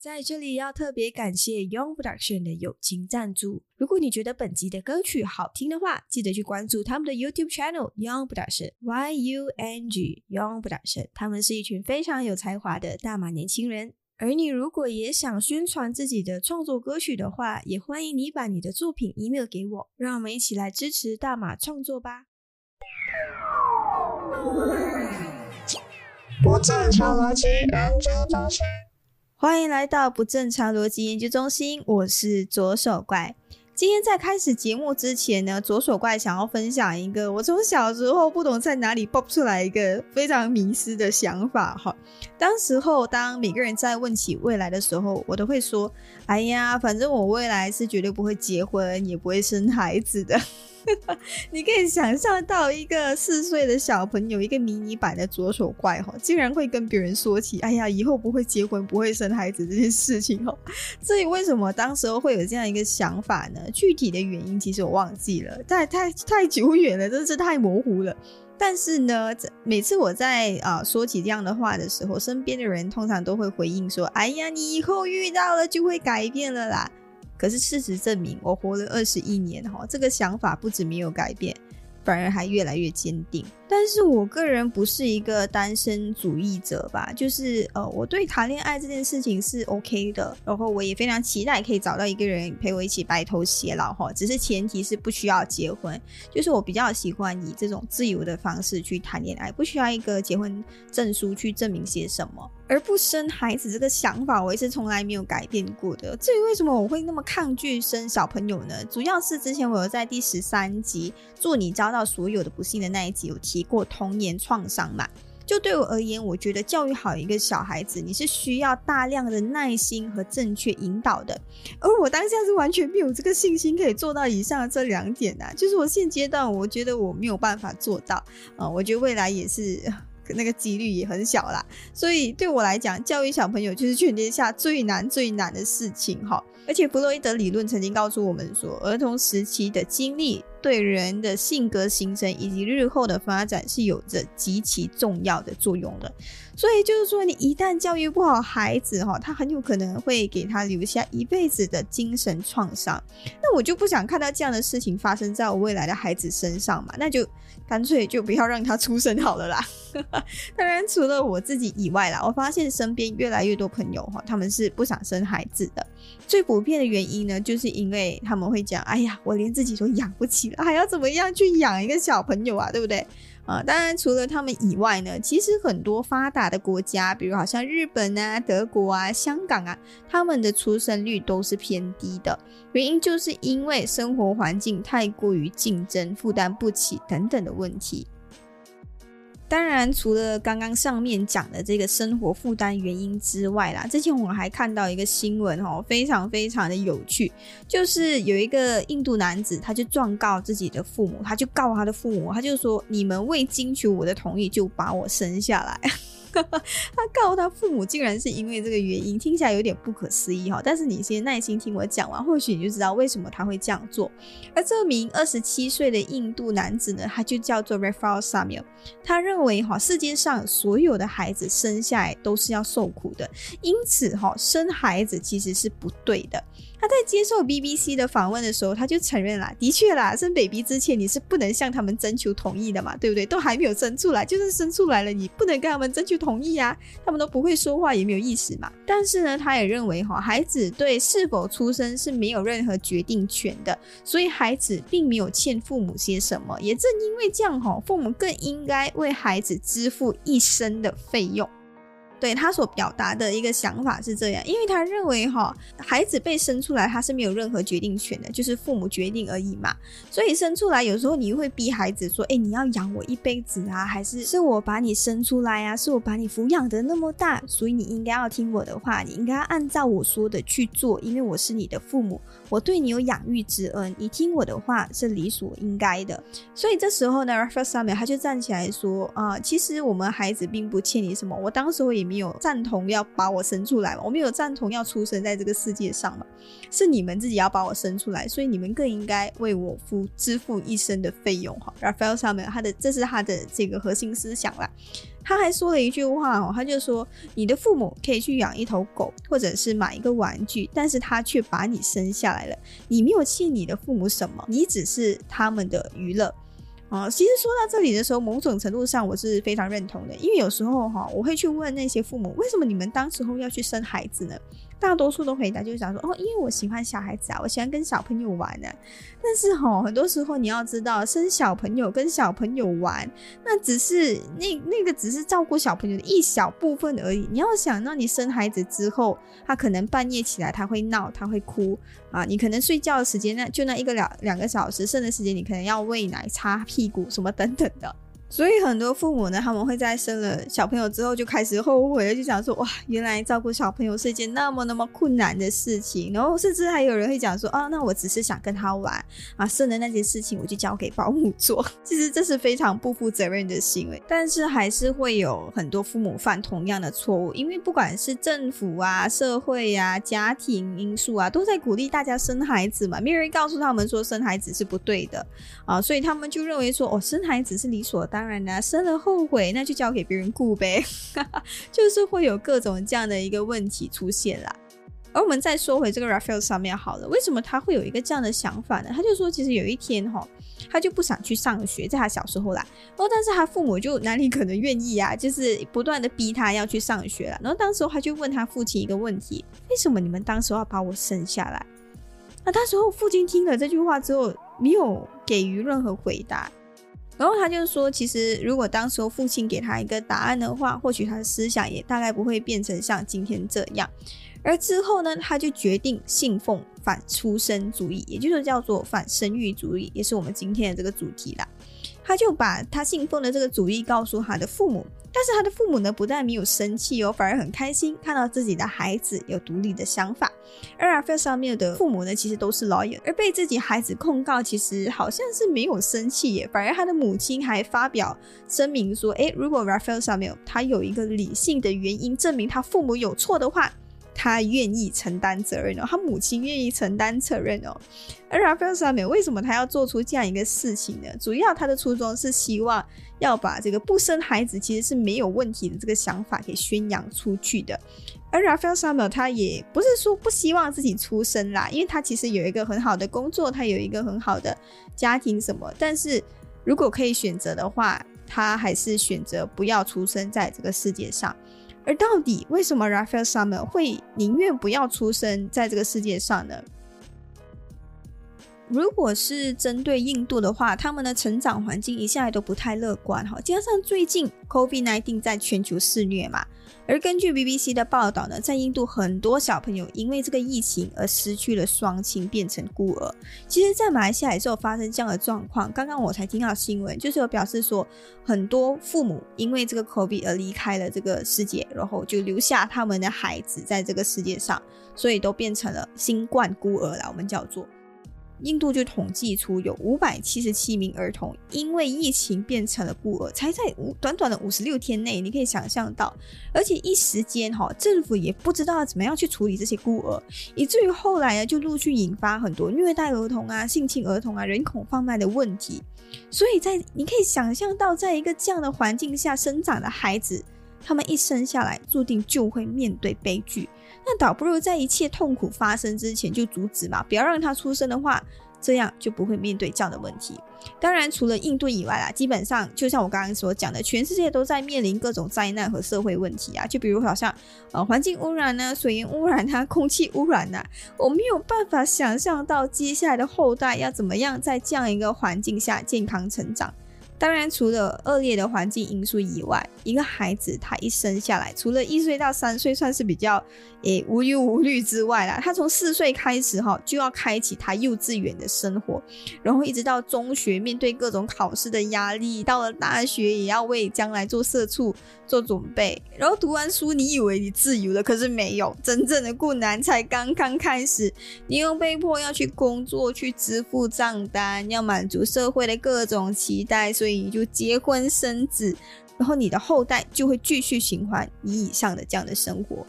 在这里要特别感谢 Young Production 的友情赞助。如果你觉得本集的歌曲好听的话，记得去关注他们的 YouTube channel Young Production Y U N G Young Production。他们是一群非常有才华的大马年轻人。而你如果也想宣传自己的创作歌曲的话，也欢迎你把你的作品 email 给我，让我们一起来支持大马创作吧。不正常逻辑研究中心。欢迎来到不正常逻辑研究中心，我是左手怪。今天在开始节目之前呢，左手怪想要分享一个我从小时候不懂在哪里爆出来一个非常迷失的想法哈。当时候当每个人在问起未来的时候，我都会说：“哎呀，反正我未来是绝对不会结婚，也不会生孩子的。” 你可以想象到一个四岁的小朋友，一个迷你版的左手怪哈，竟然会跟别人说起，哎呀，以后不会结婚，不会生孩子这件事情哈。至于为什么当时候会有这样一个想法呢？具体的原因其实我忘记了，太太太久远了，真是太模糊了。但是呢，每次我在啊说起这样的话的时候，身边的人通常都会回应说，哎呀，你以后遇到了就会改变了啦。可是事实证明，我活了二十一年哈，这个想法不止没有改变，反而还越来越坚定。但是我个人不是一个单身主义者吧，就是呃，我对谈恋爱这件事情是 OK 的，然后我也非常期待可以找到一个人陪我一起白头偕老哈。只是前提是不需要结婚，就是我比较喜欢以这种自由的方式去谈恋爱，不需要一个结婚证书去证明些什么。而不生孩子这个想法，我也是从来没有改变过的。至于为什么我会那么抗拒生小朋友呢？主要是之前我有在第十三集《祝你遭到所有的不幸》的那一集有提。过童年创伤嘛，就对我而言，我觉得教育好一个小孩子，你是需要大量的耐心和正确引导的。而我当下是完全没有这个信心可以做到以上这两点呐，就是我现阶段我觉得我没有办法做到啊，我觉得未来也是那个几率也很小啦。所以对我来讲，教育小朋友就是全天下最难最难的事情哈。而且弗洛伊德理论曾经告诉我们说，儿童时期的经历。对人的性格形成以及日后的发展是有着极其重要的作用的，所以就是说，你一旦教育不好孩子哈，他很有可能会给他留下一辈子的精神创伤。那我就不想看到这样的事情发生在我未来的孩子身上嘛，那就干脆就不要让他出生好了啦。当然，除了我自己以外啦，我发现身边越来越多朋友哈，他们是不想生孩子的。最普遍的原因呢，就是因为他们会讲：“哎呀，我连自己都养不起了。”还要怎么样去养一个小朋友啊？对不对？啊，当然除了他们以外呢，其实很多发达的国家，比如好像日本啊、德国啊、香港啊，他们的出生率都是偏低的。原因就是因为生活环境太过于竞争，负担不起等等的问题。当然，除了刚刚上面讲的这个生活负担原因之外啦，之前我还看到一个新闻哦，非常非常的有趣，就是有一个印度男子，他就状告自己的父母，他就告他的父母，他就说：“你们未经求我的同意就把我生下来。” 他告他父母，竟然是因为这个原因，听起来有点不可思议哈。但是你先耐心听我讲完，或许你就知道为什么他会这样做。而这名二十七岁的印度男子呢，他就叫做 Rafael Samuel。他认为哈，世界上所有的孩子生下来都是要受苦的，因此哈，生孩子其实是不对的。他在接受 BBC 的访问的时候，他就承认了，的确啦，生 baby 之前你是不能向他们征求同意的嘛，对不对？都还没有生出来，就算生出来了，你不能跟他们征求同意啊，他们都不会说话，也没有意识嘛。但是呢，他也认为哈，孩子对是否出生是没有任何决定权的，所以孩子并没有欠父母些什么，也正因为这样哈，父母更应该为孩子支付一生的费用。对他所表达的一个想法是这样，因为他认为哈，孩子被生出来他是没有任何决定权的，就是父母决定而已嘛。所以生出来有时候你会逼孩子说，哎，你要养我一辈子啊，还是是我把你生出来啊，是我把你抚养的那么大，所以你应该要听我的话，你应该按照我说的去做，因为我是你的父母，我对你有养育之恩，你听我的话是理所应该的。所以这时候呢，Rafael 他就站起来说，啊，其实我们孩子并不欠你什么，我当时候也。没有赞同要把我生出来嘛，我没有赞同要出生在这个世界上嘛，是你们自己要把我生出来，所以你们更应该为我付支付一生的费用哈。Raphael 上面他的这是他的这个核心思想啦。他还说了一句话哦，他就说你的父母可以去养一头狗，或者是买一个玩具，但是他却把你生下来了，你没有欠你的父母什么，你只是他们的娱乐。啊，其实说到这里的时候，某种程度上我是非常认同的，因为有时候哈，我会去问那些父母，为什么你们当时候要去生孩子呢？大多数的回答就是想说，哦，因为我喜欢小孩子啊，我喜欢跟小朋友玩呢。但是哈，很多时候你要知道，生小朋友跟小朋友玩，那只是那那个只是照顾小朋友的一小部分而已。你要想到你生孩子之后，他可能半夜起来他会闹，他会哭啊，你可能睡觉的时间那就那一个两两个小时，剩的时间你可能要喂奶、擦屁股什么等等的。所以很多父母呢，他们会在生了小朋友之后就开始后悔了，就想说哇，原来照顾小朋友是一件那么那么困难的事情。然后甚至还有人会讲说啊，那我只是想跟他玩啊，生的那件事情我就交给保姆做。其实这是非常不负责任的行为，但是还是会有很多父母犯同样的错误，因为不管是政府啊、社会啊、家庭因素啊，都在鼓励大家生孩子嘛，没有人告诉他们说生孩子是不对的啊，所以他们就认为说哦，生孩子是理所当。当然啦，生了后悔，那就交给别人顾呗，就是会有各种这样的一个问题出现啦。而我们再说回这个 Raphael 上面好了，为什么他会有一个这样的想法呢？他就说，其实有一天哈，他就不想去上学，在他小时候啦，然后但是他父母就哪里可能愿意啊，就是不断的逼他要去上学了。然后当时他就问他父亲一个问题：为什么你们当时要把我生下来？那当时候父亲听了这句话之后，没有给予任何回答。然后他就说，其实如果当时候父亲给他一个答案的话，或许他的思想也大概不会变成像今天这样。而之后呢，他就决定信奉反出生主义，也就是叫做反生育主义，也是我们今天的这个主题啦。他就把他信奉的这个主义告诉他的父母。但是他的父母呢，不但没有生气哦，反而很开心，看到自己的孩子有独立的想法。而 Rafael 上面的父母呢，其实都是 lawyer，而被自己孩子控告，其实好像是没有生气耶，反而他的母亲还发表声明说：，诶，如果 Rafael 上面他有一个理性的原因证明他父母有错的话。他愿意承担责任哦，他母亲愿意承担责任哦。而 Raphael 上面为什么他要做出这样一个事情呢？主要他的初衷是希望要把这个不生孩子其实是没有问题的这个想法给宣扬出去的。而 Raphael 上面他也不是说不希望自己出生啦，因为他其实有一个很好的工作，他有一个很好的家庭什么。但是如果可以选择的话，他还是选择不要出生在这个世界上。而到底为什么 Raphael Summer 会宁愿不要出生在这个世界上呢？如果是针对印度的话，他们的成长环境一向来都不太乐观哈，加上最近 COVID-19 在全球肆虐嘛。而根据 BBC 的报道呢，在印度很多小朋友因为这个疫情而失去了双亲，变成孤儿。其实，在马来西亚也是有发生这样的状况。刚刚我才听到新闻，就是有表示说，很多父母因为这个 COVID 而离开了这个世界，然后就留下他们的孩子在这个世界上，所以都变成了新冠孤儿了。我们叫做。印度就统计出有五百七十七名儿童因为疫情变成了孤儿，才在五短短的五十六天内，你可以想象到，而且一时间哈，政府也不知道怎么样去处理这些孤儿，以至于后来呢，就陆续引发很多虐待儿童啊、性侵儿童啊、人口贩卖的问题。所以在你可以想象到，在一个这样的环境下生长的孩子，他们一生下来注定就会面对悲剧。那倒不如在一切痛苦发生之前就阻止嘛，不要让他出生的话，这样就不会面对这样的问题。当然，除了印度以外啦，基本上就像我刚刚所讲的，全世界都在面临各种灾难和社会问题啊。就比如好像呃环境污染呢、水源污染啊、空气污染呐，我没有办法想象到接下来的后代要怎么样在这样一个环境下健康成长。当然，除了恶劣的环境因素以外，一个孩子他一生下来，除了一岁到三岁算是比较诶无忧无虑之外啦，他从四岁开始哈就要开启他幼稚园的生活，然后一直到中学，面对各种考试的压力，到了大学也要为将来做社畜做准备，然后读完书，你以为你自由了，可是没有，真正的困难才刚刚开始，你又被迫要去工作，去支付账单，要满足社会的各种期待，所以。你就结婚生子，然后你的后代就会继续循环你以上的这样的生活。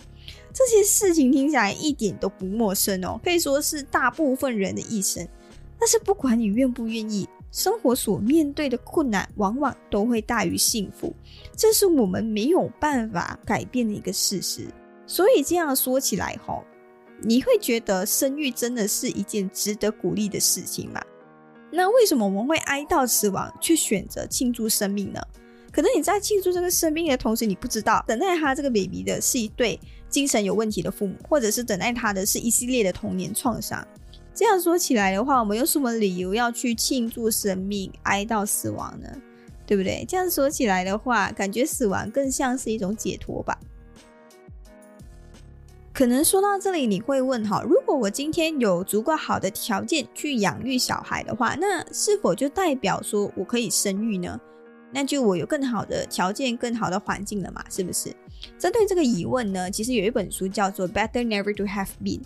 这些事情听起来一点都不陌生哦，可以说是大部分人的一生。但是不管你愿不愿意，生活所面对的困难往往都会大于幸福，这是我们没有办法改变的一个事实。所以这样说起来，吼，你会觉得生育真的是一件值得鼓励的事情吗？那为什么我们会哀悼死亡，却选择庆祝生命呢？可能你在庆祝这个生命的同时，你不知道等待他这个 baby 的是一对精神有问题的父母，或者是等待他的是一系列的童年创伤。这样说起来的话，我们有什么理由要去庆祝生命、哀悼死亡呢？对不对？这样说起来的话，感觉死亡更像是一种解脱吧。可能说到这里，你会问哈，如果我今天有足够好的条件去养育小孩的话，那是否就代表说我可以生育呢？那就我有更好的条件、更好的环境了嘛？是不是？针对这个疑问呢，其实有一本书叫做《Better Never to Have Been》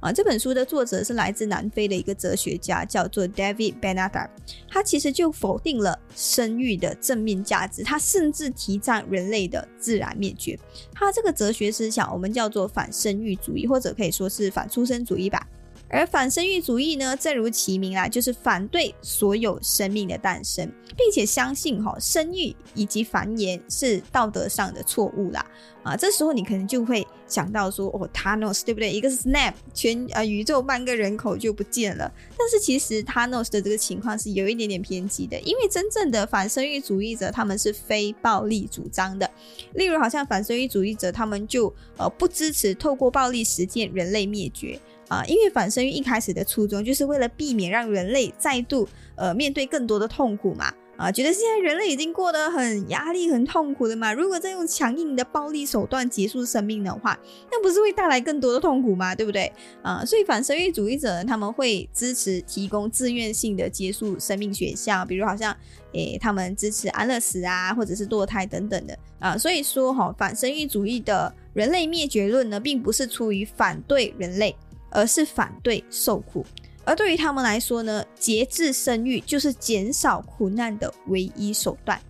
啊，这本书的作者是来自南非的一个哲学家，叫做 David b e n a d a r。他其实就否定了生育的正面价值，他甚至提倡人类的自然灭绝。他这个哲学思想，我们叫做反生育主义，或者可以说是反出生主义吧。而反生育主义呢，正如其名啊，就是反对所有生命的诞生，并且相信哈生育以及繁衍是道德上的错误啦。啊，这时候你可能就会想到说，哦，Thanos 对不对？一个 snap，全呃宇宙半个人口就不见了。但是其实 Thanos 的这个情况是有一点点偏激的，因为真正的反生育主义者他们是非暴力主张的。例如，好像反生育主义者他们就呃不支持透过暴力实现人类灭绝。啊，因为反生育一开始的初衷就是为了避免让人类再度呃面对更多的痛苦嘛。啊，觉得现在人类已经过得很压力、很痛苦了嘛。如果再用强硬的暴力手段结束生命的话，那不是会带来更多的痛苦吗？对不对？啊，所以反生育主义者呢他们会支持提供自愿性的结束生命选项，比如好像诶，他们支持安乐死啊，或者是堕胎等等的啊。所以说哈，反生育主义的人类灭绝论呢，并不是出于反对人类。而是反对受苦，而对于他们来说呢，节制生育就是减少苦难的唯一手段。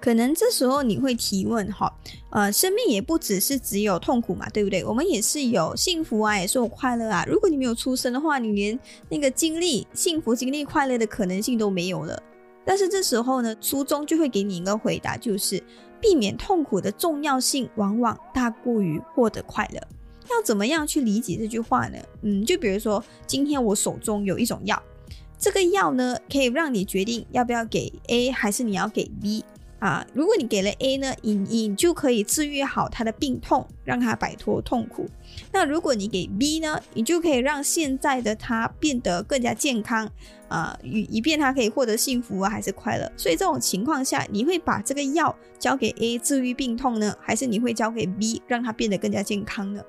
可能这时候你会提问哈，呃，生命也不只是只有痛苦嘛，对不对？我们也是有幸福啊，也是有快乐啊。如果你没有出生的话，你连那个经历幸福、经历快乐的可能性都没有了。但是这时候呢，书中就会给你一个回答，就是避免痛苦的重要性往往大过于获得快乐。要怎么样去理解这句话呢？嗯，就比如说，今天我手中有一种药，这个药呢可以让你决定要不要给 A 还是你要给 B 啊。如果你给了 A 呢，你你就可以治愈好他的病痛，让他摆脱痛苦。那如果你给 B 呢，你就可以让现在的他变得更加健康啊，以以便他可以获得幸福啊还是快乐。所以这种情况下，你会把这个药交给 A 治愈病痛呢，还是你会交给 B 让他变得更加健康呢？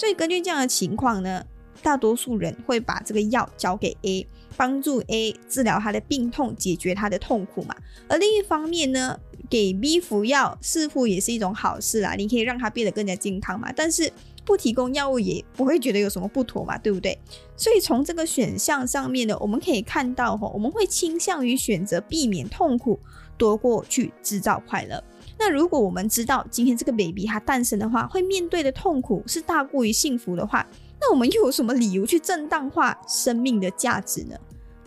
所以根据这样的情况呢，大多数人会把这个药交给 A，帮助 A 治疗他的病痛，解决他的痛苦嘛。而另一方面呢，给 B 服药似乎也是一种好事啦，你可以让他变得更加健康嘛。但是不提供药物也不会觉得有什么不妥嘛，对不对？所以从这个选项上面呢，我们可以看到哈，我们会倾向于选择避免痛苦，多过去制造快乐。那如果我们知道今天这个 baby 它诞生的话，会面对的痛苦是大过于幸福的话，那我们又有什么理由去正当化生命的价值呢？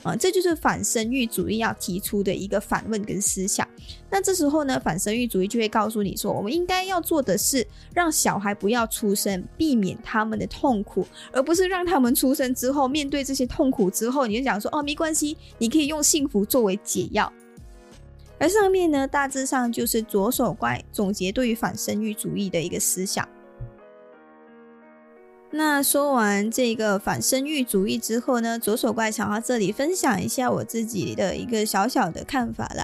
啊，这就是反生育主义要提出的一个反问跟思想。那这时候呢，反生育主义就会告诉你说，我们应该要做的是让小孩不要出生，避免他们的痛苦，而不是让他们出生之后面对这些痛苦之后，你就讲说哦，没关系，你可以用幸福作为解药。而上面呢，大致上就是左手怪总结对于反生育主义的一个思想。那说完这个反生育主义之后呢，左手怪想到这里分享一下我自己的一个小小的看法了。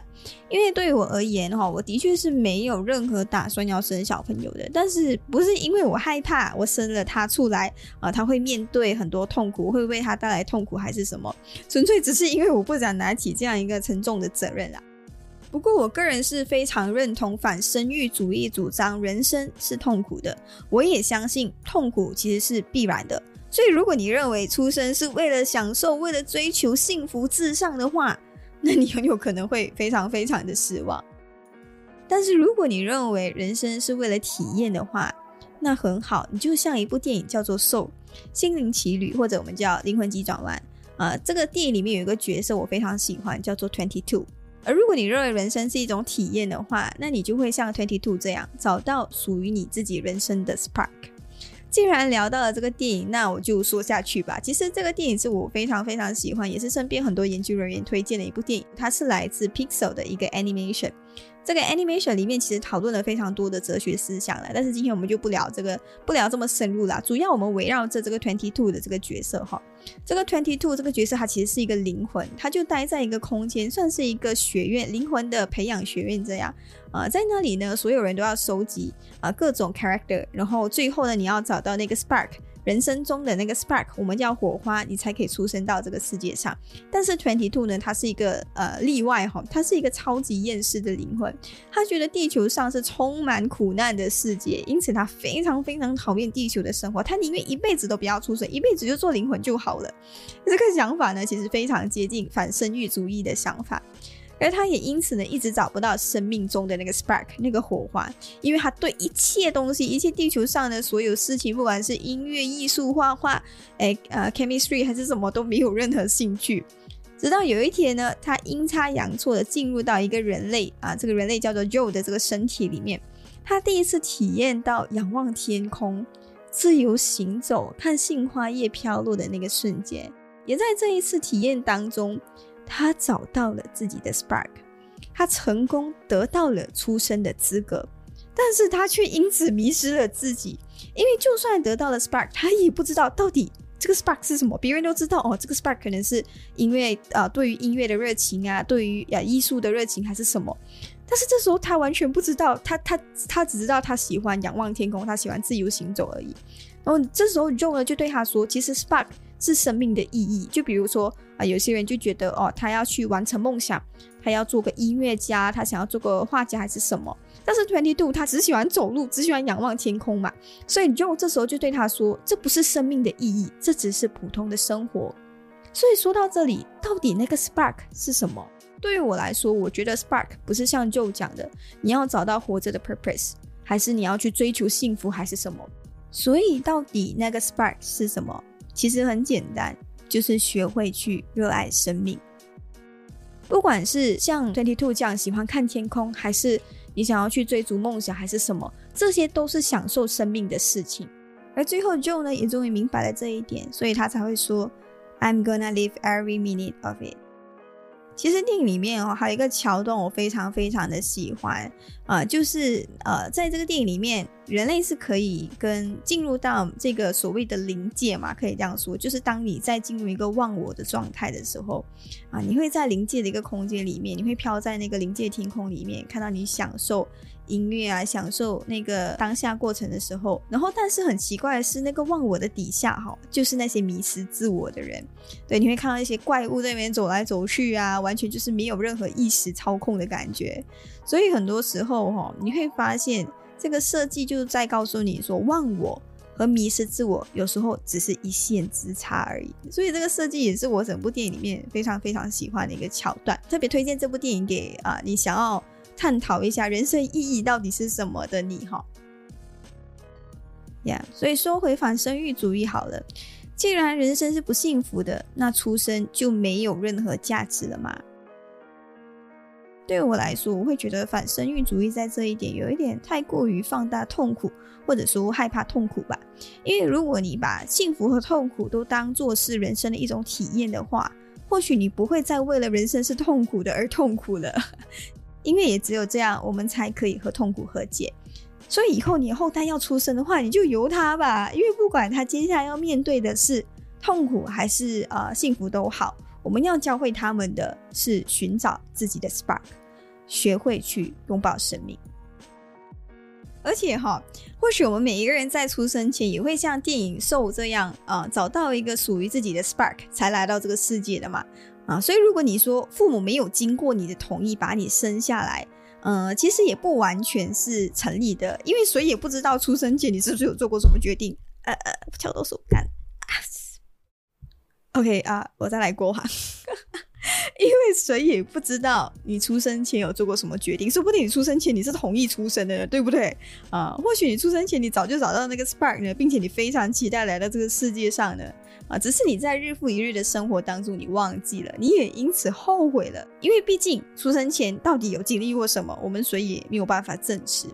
因为对我而言哈，我的确是没有任何打算要生小朋友的。但是不是因为我害怕我生了他出来啊，他会面对很多痛苦，会为他带来痛苦，还是什么？纯粹只是因为我不想拿起这样一个沉重的责任啦。不过，我个人是非常认同反生育主义主张，人生是痛苦的。我也相信痛苦其实是必然的。所以，如果你认为出生是为了享受、为了追求幸福至上的话，那你很有可能会非常非常的失望。但是如果你认为人生是为了体验的话，那很好，你就像一部电影叫做《Soul 心灵奇旅》，或者我们叫《灵魂急转弯》啊。这个电影里面有一个角色我非常喜欢，叫做 Twenty Two。而如果你认为人生是一种体验的话，那你就会像 Twenty Two 这样找到属于你自己人生的 Spark。既然聊到了这个电影，那我就说下去吧。其实这个电影是我非常非常喜欢，也是身边很多研究人员推荐的一部电影。它是来自 Pixel 的一个 Animation。这个 animation 里面其实讨论了非常多的哲学思想了，但是今天我们就不聊这个，不聊这么深入啦。主要我们围绕着这个 twenty two 的这个角色哈，这个 twenty two 这个角色它其实是一个灵魂，它就待在一个空间，算是一个学院，灵魂的培养学院这样啊，在那里呢，所有人都要收集啊各种 character，然后最后呢，你要找到那个 spark。人生中的那个 spark，我们叫火花，你才可以出生到这个世界上。但是 twenty two 呢，它是一个呃例外哈，它是一个超级厌世的灵魂，他觉得地球上是充满苦难的世界，因此他非常非常讨厌地球的生活，他宁愿一辈子都不要出生，一辈子就做灵魂就好了。这个想法呢，其实非常接近反生育主义的想法。而他也因此呢，一直找不到生命中的那个 spark，那个火花，因为他对一切东西，一切地球上的所有事情，不管是音乐、艺术、画画，哎，呃，chemistry 还是什么，都没有任何兴趣。直到有一天呢，他阴差阳错的进入到一个人类啊，这个人类叫做 Joe 的这个身体里面，他第一次体验到仰望天空、自由行走、看杏花叶飘落的那个瞬间，也在这一次体验当中。他找到了自己的 spark，他成功得到了出生的资格，但是他却因此迷失了自己。因为就算得到了 spark，他也不知道到底这个 spark 是什么。别人都知道哦，这个 spark 可能是因为啊，对于音乐的热情啊，对于啊艺术的热情还是什么。但是这时候他完全不知道，他他他只知道他喜欢仰望天空，他喜欢自由行走而已。然后这时候 Joe 呢就对他说：“其实 spark。”是生命的意义，就比如说啊，有些人就觉得哦，他要去完成梦想，他要做个音乐家，他想要做个画家还是什么？但是 Twenty Two 他只喜欢走路，只喜欢仰望天空嘛，所以就这时候就对他说，这不是生命的意义，这只是普通的生活。所以说到这里，到底那个 Spark 是什么？对于我来说，我觉得 Spark 不是像 Joe 讲的，你要找到活着的 Purpose，还是你要去追求幸福，还是什么？所以到底那个 Spark 是什么？其实很简单，就是学会去热爱生命。不管是像 Twenty Two 这样喜欢看天空，还是你想要去追逐梦想，还是什么，这些都是享受生命的事情。而最后 Joe 呢，也终于明白了这一点，所以他才会说：“I'm gonna live every minute of it。”其实电影里面哦，还有一个桥段我非常非常的喜欢啊，就是呃，在这个电影里面，人类是可以跟进入到这个所谓的灵界嘛，可以这样说，就是当你在进入一个忘我的状态的时候啊，你会在灵界的一个空间里面，你会飘在那个灵界天空里面，看到你享受。音乐啊，享受那个当下过程的时候，然后但是很奇怪的是，那个忘我的底下哈，就是那些迷失自我的人。对，你会看到一些怪物在那边走来走去啊，完全就是没有任何意识操控的感觉。所以很多时候哈，你会发现这个设计就是在告诉你说，忘我和迷失自我有时候只是一线之差而已。所以这个设计也是我整部电影里面非常非常喜欢的一个桥段，特别推荐这部电影给啊你想要。探讨一下人生意义到底是什么的你哈，呀，所以说回反生育主义好了。既然人生是不幸福的，那出生就没有任何价值了吗？对我来说，我会觉得反生育主义在这一点有一点太过于放大痛苦，或者说害怕痛苦吧。因为如果你把幸福和痛苦都当做是人生的一种体验的话，或许你不会再为了人生是痛苦的而痛苦了。因为也只有这样，我们才可以和痛苦和解。所以以后你后代要出生的话，你就由他吧。因为不管他接下来要面对的是痛苦还是呃幸福都好，我们要教会他们的是寻找自己的 spark，学会去拥抱生命。而且哈，或许我们每一个人在出生前也会像电影《兽》这样啊，找到一个属于自己的 spark，才来到这个世界的嘛。啊，所以如果你说父母没有经过你的同意把你生下来，呃，其实也不完全是成立的，因为谁也不知道出生前你是不是有做过什么决定。呃呃，敲到手干。OK 啊，我再来过哈，因为谁也不知道你出生前有做过什么决定，说不定你出生前你是同意出生的，对不对？啊，或许你出生前你早就找到那个 spark 呢，并且你非常期待来到这个世界上呢，啊，只是你在日复一日的生活当中你忘记了，你也因此后悔了，因为毕竟出生前到底有经历过什么，我们谁也没有办法证实。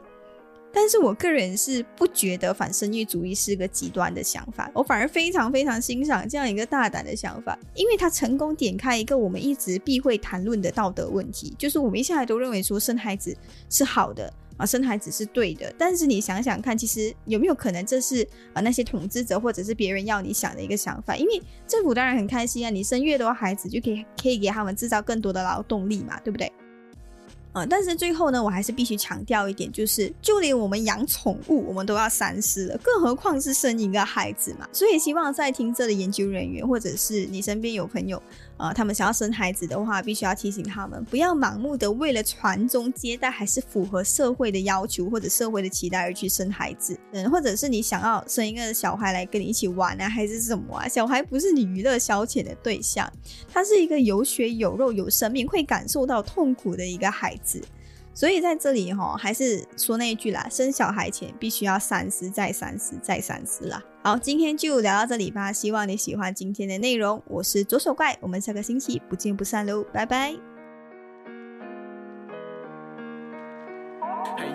但是我个人是不觉得反生育主义是个极端的想法，我反而非常非常欣赏这样一个大胆的想法，因为它成功点开一个我们一直避讳谈论的道德问题，就是我们一向来都认为说生孩子是好的啊，生孩子是对的。但是你想想看，其实有没有可能这是啊那些统治者或者是别人要你想的一个想法？因为政府当然很开心啊，你生越多孩子就可以可以给他们制造更多的劳动力嘛，对不对？啊！但是最后呢，我还是必须强调一点，就是就连我们养宠物，我们都要三思了，更何况是生一个孩子嘛。所以希望在听这的研究人员，或者是你身边有朋友。啊，他们想要生孩子的话，必须要提醒他们不要盲目的为了传宗接代，还是符合社会的要求或者社会的期待而去生孩子。嗯，或者是你想要生一个小孩来跟你一起玩啊，还是什么啊？小孩不是你娱乐消遣的对象，他是一个有血有肉、有生命，会感受到痛苦的一个孩子。所以在这里哈，还是说那一句啦，生小孩前必须要三思再三思再三思啦。好，今天就聊到这里吧，希望你喜欢今天的内容。我是左手怪，我们下个星期不见不散喽，拜拜。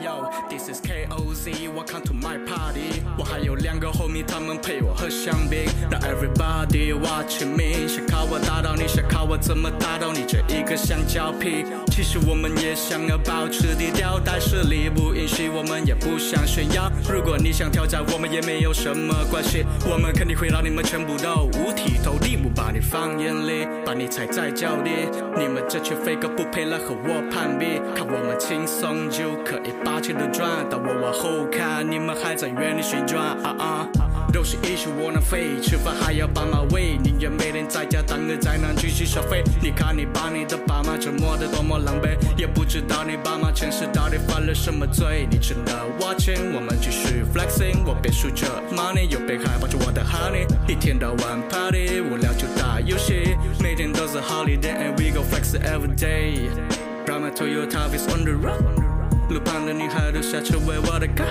Yo, This is KOZ，Welcome to my party。我还有两个 homie，他们陪我喝香槟。让 everybody watching me，想靠我打倒你，想我怎么打倒你这一个香蕉皮。其实我们也想要保持低调，但实力不允许，我们也不想炫耀。如果你想挑战，我们也没有什么关系。我们肯定会让你们全部都五体投地，不把你放眼里，把你踩在脚底。你们这群废哥不配来和我攀比，看我们轻松就可以霸气的。当我往后看，你们还在原地旋转啊啊。都是一些窝囊废，吃饭还要爸妈喂，宁愿每天在家当个宅男继续消费。你看你把你的爸妈折磨得多么狼狈，也不知道你爸妈前世到底犯了什么罪。你值得 watching，我们继续 flexing，我边数着 money，又边害怕着我的 honey。一天到晚 party，无聊就打游戏，每天都是 holiday，and we go flex every day。Ride my Toyota is on the road。路旁的女孩都下车为我的歌。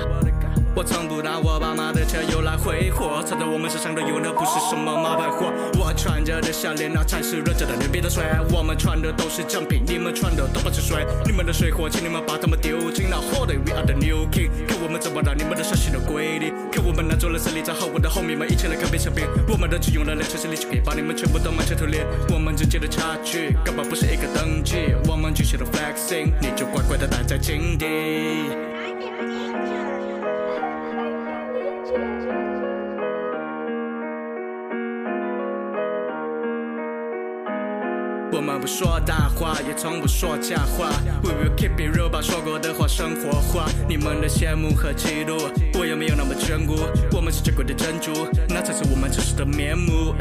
我从不拿我爸妈的车油来挥霍，藏在我们身上的油那不是什么冒牌货。我穿着的项链那才是真正的牛逼的水。我们穿的都是正品，你们穿的都不是水。你们的水货，请你们把它们丢进那火堆。We are the new king，看我们怎么让你们的伤心都归零。看我们拿走了胜利，在后我的后面们一起来看变小兵。我们的只用了两成实力就可以把你们全部都满城屠猎。我们之间的差距根本不是一个等级。我们继续的 flexing，你就乖乖的待在井底。不说大话，也从不说假话。We will keep it real，把说过的话生活化。你们的羡慕和嫉妒，我也没有那么眷顾。我们是珍贵的珍珠，那才是我们真实的面目。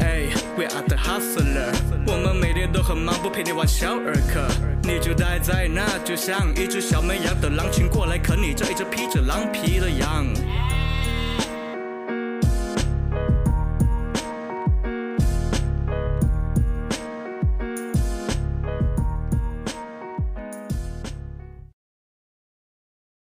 We are the hustler，我们每天都很忙，不陪你玩小儿科。你就待在那，就像一只小绵羊，等狼群过来啃你这一只披着狼皮的羊。